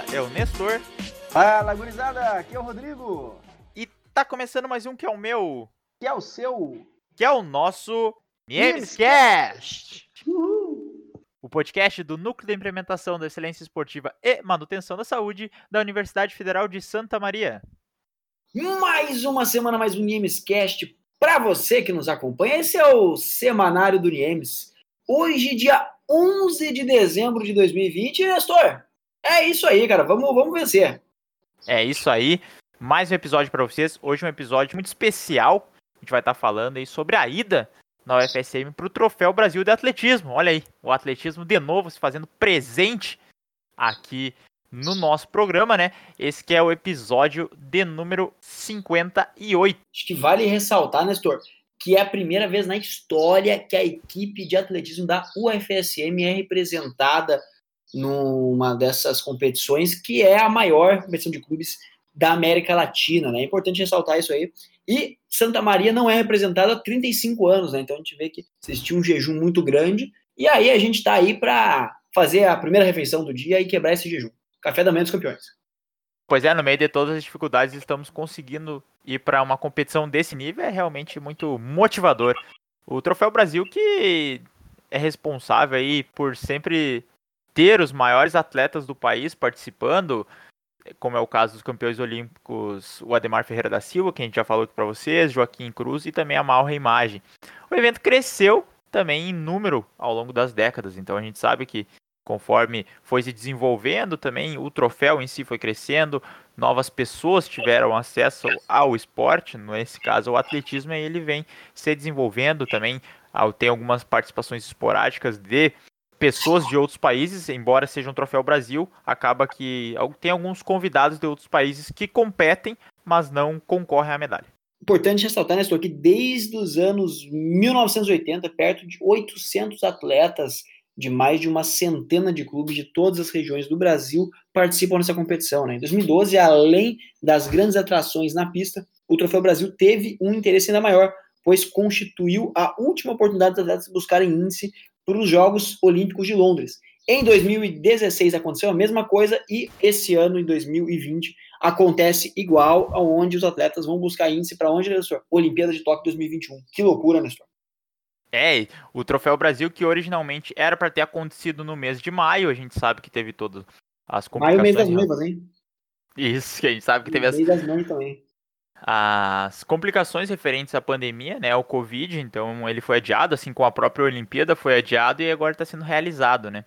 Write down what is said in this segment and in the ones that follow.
fala é o Nestor. Fala, gurizada, aqui é o Rodrigo. E tá começando mais um que é o meu. Que é o seu. Que é o nosso Memescast. O podcast do Núcleo de Implementação da Excelência Esportiva e Manutenção da Saúde da Universidade Federal de Santa Maria. Mais uma semana, mais um Niemescast para você que nos acompanha. Esse é o semanário do Niemes. Hoje, dia 11 de dezembro de 2020, Nestor. É isso aí, cara. Vamos, vamos vencer. É isso aí. Mais um episódio para vocês. Hoje é um episódio muito especial. A gente vai estar falando aí sobre a ida na UFSM para o Troféu Brasil de Atletismo. Olha aí, o atletismo de novo se fazendo presente aqui no nosso programa, né? Esse que é o episódio de número 58. Acho que vale ressaltar, Nestor, que é a primeira vez na história que a equipe de atletismo da UFSM é representada numa dessas competições, que é a maior competição de clubes da América Latina, né? É importante ressaltar isso aí. E Santa Maria não é representada há 35 anos, né? Então a gente vê que existiu um jejum muito grande. E aí a gente está aí para fazer a primeira refeição do dia e quebrar esse jejum. Café da manhã dos campeões. Pois é, no meio de todas as dificuldades, estamos conseguindo ir para uma competição desse nível. É realmente muito motivador. O Troféu Brasil, que é responsável aí por sempre ter os maiores atletas do país participando, como é o caso dos campeões olímpicos, o Ademar Ferreira da Silva, que a gente já falou aqui para vocês, Joaquim Cruz e também a Malra Imagem. O evento cresceu também em número ao longo das décadas, então a gente sabe que conforme foi se desenvolvendo também, o troféu em si foi crescendo, novas pessoas tiveram acesso ao esporte, nesse caso o atletismo, e ele vem se desenvolvendo também, tem algumas participações esporádicas de pessoas de outros países, embora seja um troféu Brasil, acaba que tem alguns convidados de outros países que competem, mas não concorrem à medalha. Importante ressaltar, Nestor, que desde os anos 1980, perto de 800 atletas de mais de uma centena de clubes de todas as regiões do Brasil participam dessa competição. Né? Em 2012, além das grandes atrações na pista, o Troféu Brasil teve um interesse ainda maior, pois constituiu a última oportunidade dos atletas buscarem índice para os Jogos Olímpicos de Londres. Em 2016 aconteceu a mesma coisa e esse ano, em 2020, acontece igual, onde os atletas vão buscar índice para onde, Nestor? Olimpíada de Tóquio 2021. Que loucura, Nestor. É, o Troféu Brasil, que originalmente era para ter acontecido no mês de maio, a gente sabe que teve todas as complicações. Maio, mês das noivas, hein? Isso, que a gente sabe que teve as. Mês das mães também. As complicações referentes à pandemia, né, o Covid, então ele foi adiado, assim como a própria Olimpíada foi adiado e agora está sendo realizado, né?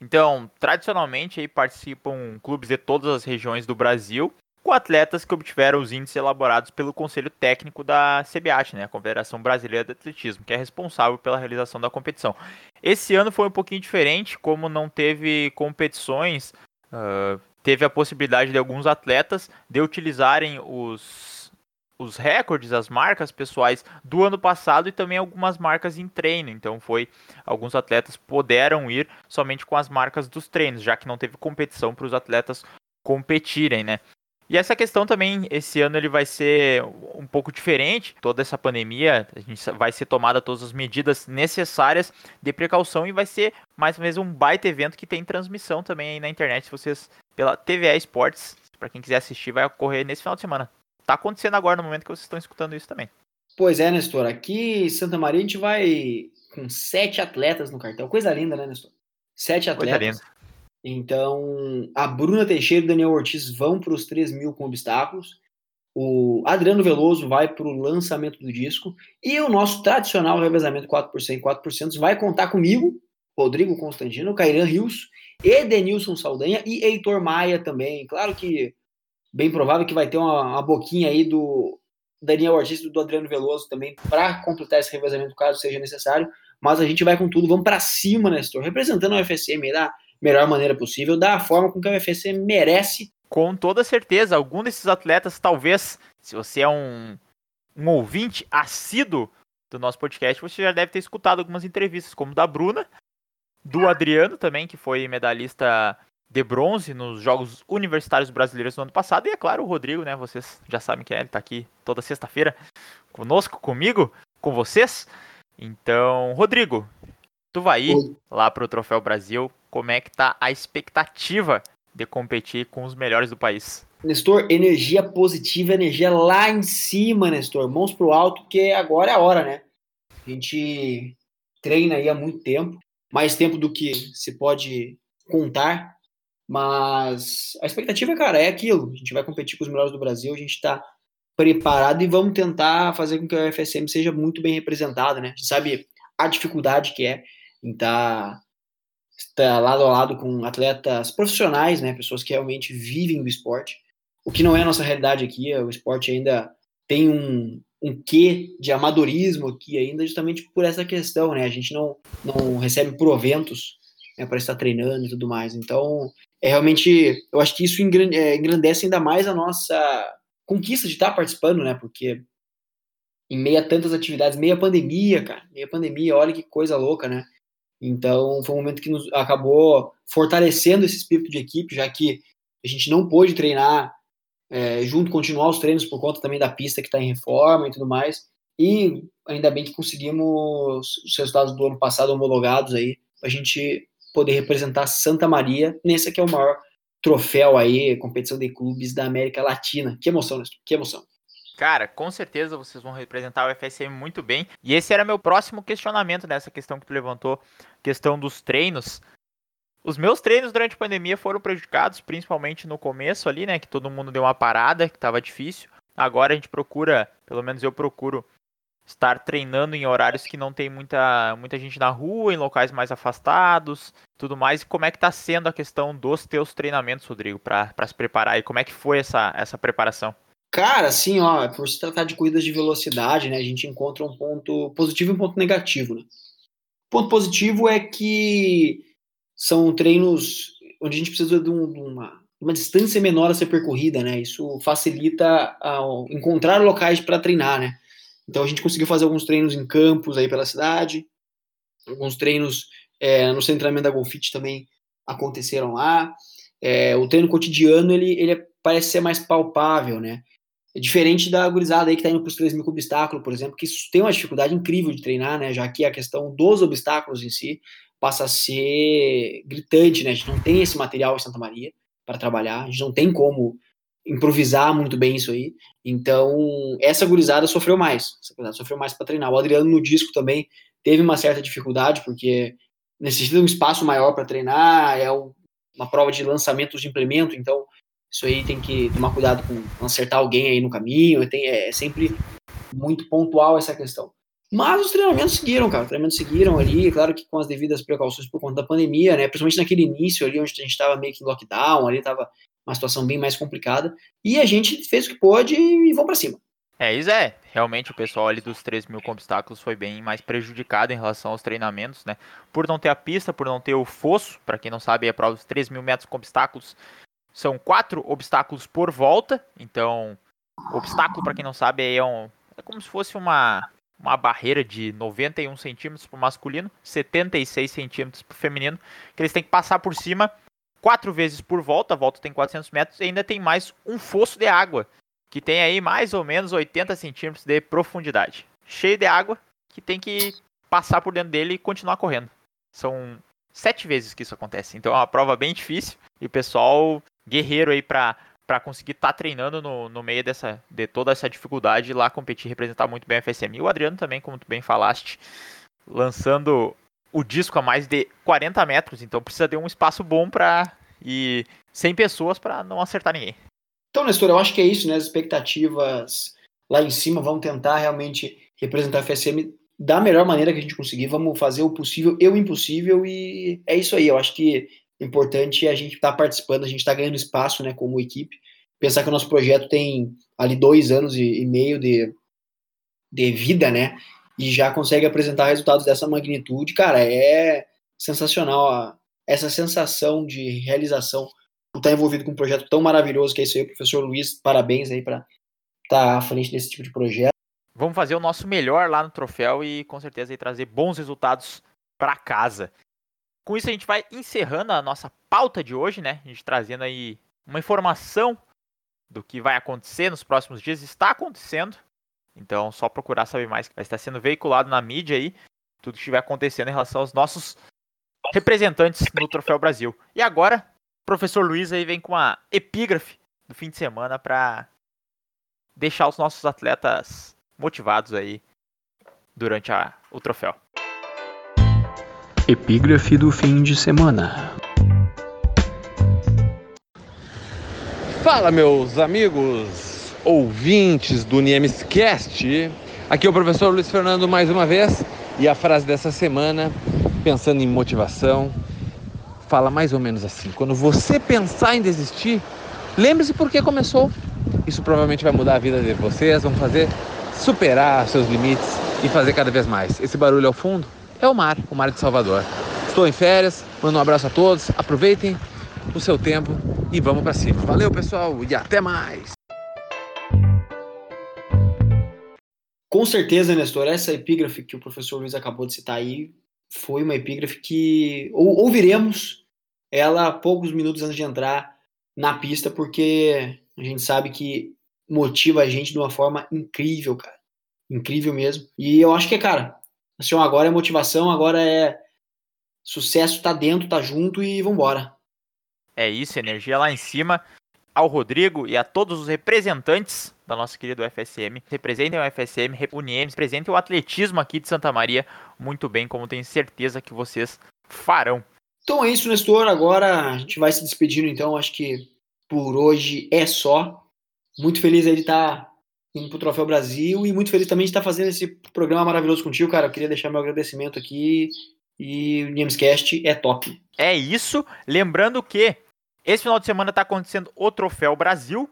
Então, tradicionalmente aí participam clubes de todas as regiões do Brasil com atletas que obtiveram os índices elaborados pelo Conselho Técnico da CBAT, né, a Confederação Brasileira de Atletismo, que é responsável pela realização da competição. Esse ano foi um pouquinho diferente, como não teve competições, uh, teve a possibilidade de alguns atletas de utilizarem os, os recordes, as marcas pessoais do ano passado e também algumas marcas em treino. Então foi alguns atletas puderam ir somente com as marcas dos treinos, já que não teve competição para os atletas competirem, né? E essa questão também, esse ano ele vai ser um pouco diferente. Toda essa pandemia, a gente vai ser tomada todas as medidas necessárias de precaução e vai ser mais uma vez um baita evento que tem transmissão também aí na internet. Se vocês pela TVA Esportes, para quem quiser assistir, vai ocorrer nesse final de semana. Tá acontecendo agora no momento que vocês estão escutando isso também. Pois é, Nestor. Aqui em Santa Maria a gente vai com sete atletas no cartel. Coisa linda, né, Nestor? Sete atletas. Então, a Bruna Teixeira e o Daniel Ortiz vão para os 3 mil com obstáculos. O Adriano Veloso vai para o lançamento do disco. E o nosso tradicional revezamento 4%, 4% vai contar comigo, Rodrigo Constantino, Cairan Rios, Edenilson Saldanha e Heitor Maia também. Claro que bem provável que vai ter uma, uma boquinha aí do Daniel Ortiz e do Adriano Veloso também para completar esse revezamento caso seja necessário. Mas a gente vai com tudo, vamos para cima, Nestor, representando o FSM da melhor maneira possível, da forma com que o UFC merece. Com toda certeza, algum desses atletas, talvez, se você é um, um ouvinte assíduo do nosso podcast, você já deve ter escutado algumas entrevistas, como da Bruna, do Adriano também, que foi medalhista de bronze nos Jogos Universitários Brasileiros do ano passado, e é claro, o Rodrigo, né? Vocês já sabem que é, ele tá aqui toda sexta-feira conosco, comigo, com vocês. Então, Rodrigo, Tu vai ir Oi. lá pro Troféu Brasil, como é que tá a expectativa de competir com os melhores do país? Nestor, energia positiva, energia lá em cima, Nestor. Mãos pro alto, porque agora é a hora, né? A gente treina aí há muito tempo, mais tempo do que se pode contar, mas a expectativa, cara, é aquilo. A gente vai competir com os melhores do Brasil, a gente está preparado e vamos tentar fazer com que a UFSM seja muito bem representada, né? A gente sabe a dificuldade que é em estar lado a lado com atletas profissionais, né? Pessoas que realmente vivem do esporte. O que não é a nossa realidade aqui, o esporte ainda tem um, um quê de amadorismo aqui ainda, justamente por essa questão, né? A gente não, não recebe proventos né, para estar treinando e tudo mais. Então, é realmente, eu acho que isso é, engrandece ainda mais a nossa conquista de estar participando, né? Porque em meio a tantas atividades, meia pandemia, cara, meia pandemia, olha que coisa louca, né? Então, foi um momento que nos acabou fortalecendo esse espírito de equipe, já que a gente não pôde treinar é, junto, continuar os treinos por conta também da pista que está em reforma e tudo mais. E ainda bem que conseguimos os resultados do ano passado homologados aí, para a gente poder representar Santa Maria nesse que é o maior troféu aí, competição de clubes da América Latina. Que emoção, Nestor, que emoção. Cara, com certeza vocês vão representar o FSM muito bem. E esse era meu próximo questionamento nessa questão que tu levantou, questão dos treinos. Os meus treinos durante a pandemia foram prejudicados, principalmente no começo ali, né? Que todo mundo deu uma parada, que tava difícil. Agora a gente procura, pelo menos eu procuro, estar treinando em horários que não tem muita, muita gente na rua, em locais mais afastados, tudo mais. E como é que tá sendo a questão dos teus treinamentos, Rodrigo, para se preparar? E como é que foi essa, essa preparação? Cara, assim, ó, por se tratar de corridas de velocidade, né, a gente encontra um ponto positivo e um ponto negativo, né? O ponto positivo é que são treinos onde a gente precisa de, um, de uma, uma distância menor a ser percorrida, né? Isso facilita encontrar locais para treinar, né? Então a gente conseguiu fazer alguns treinos em campos aí pela cidade, alguns treinos é, no centramento da Golfit também aconteceram lá. É, o treino cotidiano ele, ele é, parece ser mais palpável, né? É diferente da gurizada aí que tá indo para os 3 mil obstáculos, por exemplo, que tem uma dificuldade incrível de treinar, né? Já que a questão dos obstáculos em si passa a ser gritante, né? A gente não tem esse material em Santa Maria para trabalhar, a gente não tem como improvisar muito bem isso aí. Então, essa gurizada sofreu mais. Essa gurizada sofreu mais para treinar. O Adriano no disco também teve uma certa dificuldade, porque necessita de um espaço maior para treinar, é uma prova de lançamento de implemento, então isso aí tem que tomar cuidado com acertar alguém aí no caminho, tem, é sempre muito pontual essa questão. Mas os treinamentos seguiram, cara. Os treinamentos seguiram ali, claro que com as devidas precauções por conta da pandemia, né? Principalmente naquele início ali, onde a gente estava meio que em lockdown, ali estava uma situação bem mais complicada. E a gente fez o que pôde e vamos para cima. É, isso é. Realmente o pessoal ali dos 3 mil obstáculos foi bem mais prejudicado em relação aos treinamentos, né? Por não ter a pista, por não ter o fosso. Para quem não sabe, a prova dos 3 mil metros com obstáculos são quatro obstáculos por volta. Então, obstáculo, para quem não sabe, é, um, é como se fosse uma uma barreira de 91 centímetros para o masculino, 76 centímetros para o feminino, que eles têm que passar por cima quatro vezes por volta, a volta tem 400 metros, e ainda tem mais um fosso de água, que tem aí mais ou menos 80 centímetros de profundidade. Cheio de água, que tem que passar por dentro dele e continuar correndo. São sete vezes que isso acontece, então é uma prova bem difícil, e o pessoal guerreiro aí para para conseguir estar tá treinando no, no meio dessa, de toda essa dificuldade lá competir representar muito bem a FSM. E o Adriano também, como tu bem falaste, lançando o disco a mais de 40 metros, então precisa ter um espaço bom para e 100 pessoas para não acertar ninguém. Então, Nestor, eu acho que é isso, né? As expectativas lá em cima vão tentar realmente representar a FSM da melhor maneira que a gente conseguir. Vamos fazer o possível e o impossível e é isso aí. Eu acho que importante é a gente estar tá participando, a gente está ganhando espaço, né, como equipe. Pensar que o nosso projeto tem ali dois anos e, e meio de, de vida, né, e já consegue apresentar resultados dessa magnitude, cara, é sensacional essa sensação de realização por estar envolvido com um projeto tão maravilhoso que é isso aí, professor Luiz, parabéns aí para estar tá à frente desse tipo de projeto. Vamos fazer o nosso melhor lá no troféu e com certeza trazer bons resultados para casa. Com isso a gente vai encerrando a nossa pauta de hoje, né? A gente trazendo aí uma informação do que vai acontecer nos próximos dias, está acontecendo. Então, só procurar saber mais, vai estar sendo veiculado na mídia aí. tudo que estiver acontecendo em relação aos nossos representantes no Troféu Brasil. E agora, o professor Luiz aí vem com uma epígrafe do fim de semana para deixar os nossos atletas motivados aí durante a, o troféu. Epígrafe do fim de semana. Fala, meus amigos ouvintes do Niemescast. Aqui é o professor Luiz Fernando mais uma vez e a frase dessa semana, pensando em motivação, fala mais ou menos assim: quando você pensar em desistir, lembre-se por que começou. Isso provavelmente vai mudar a vida de vocês, vão fazer superar seus limites e fazer cada vez mais. Esse barulho ao fundo é o mar, o mar de Salvador. Estou em férias, mando um abraço a todos, aproveitem o seu tempo e vamos para cima. Valeu, pessoal, e até mais. Com certeza, Nestor, essa epígrafe que o professor Luiz acabou de citar aí foi uma epígrafe que ou, ouviremos ela poucos minutos antes de entrar na pista, porque a gente sabe que motiva a gente de uma forma incrível, cara. Incrível mesmo. E eu acho que, cara, assim, agora é motivação, agora é sucesso, tá dentro, tá junto e vambora. É isso, energia lá em cima ao Rodrigo e a todos os representantes da nossa querida UFSM. Representem o UFSM, Unimes, representem o atletismo aqui de Santa Maria muito bem, como tenho certeza que vocês farão. Então é isso, Nestor. Agora a gente vai se despedindo, então. Acho que por hoje é só. Muito feliz aí de estar indo pro Troféu Brasil e muito feliz também de estar fazendo esse programa maravilhoso contigo, cara. Eu queria deixar meu agradecimento aqui e o Namescast é top. É isso. Lembrando que esse final de semana está acontecendo o Troféu Brasil.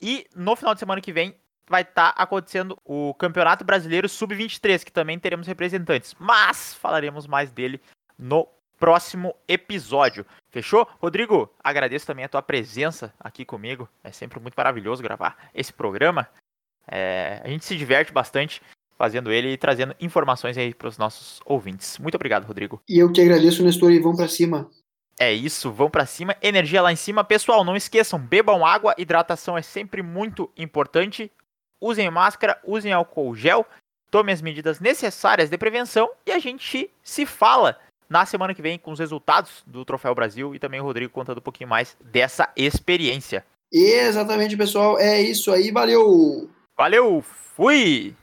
E no final de semana que vem vai estar tá acontecendo o Campeonato Brasileiro Sub-23, que também teremos representantes. Mas falaremos mais dele no próximo episódio. Fechou? Rodrigo, agradeço também a tua presença aqui comigo. É sempre muito maravilhoso gravar esse programa. É, a gente se diverte bastante fazendo ele e trazendo informações aí para os nossos ouvintes. Muito obrigado, Rodrigo. E eu que agradeço, Nestor, e vamos para cima. É isso, vão para cima, energia lá em cima. Pessoal, não esqueçam, bebam água, hidratação é sempre muito importante. Usem máscara, usem álcool gel, tomem as medidas necessárias de prevenção e a gente se fala na semana que vem com os resultados do Troféu Brasil e também o Rodrigo contando um pouquinho mais dessa experiência. Exatamente, pessoal. É isso aí. Valeu! Valeu! Fui!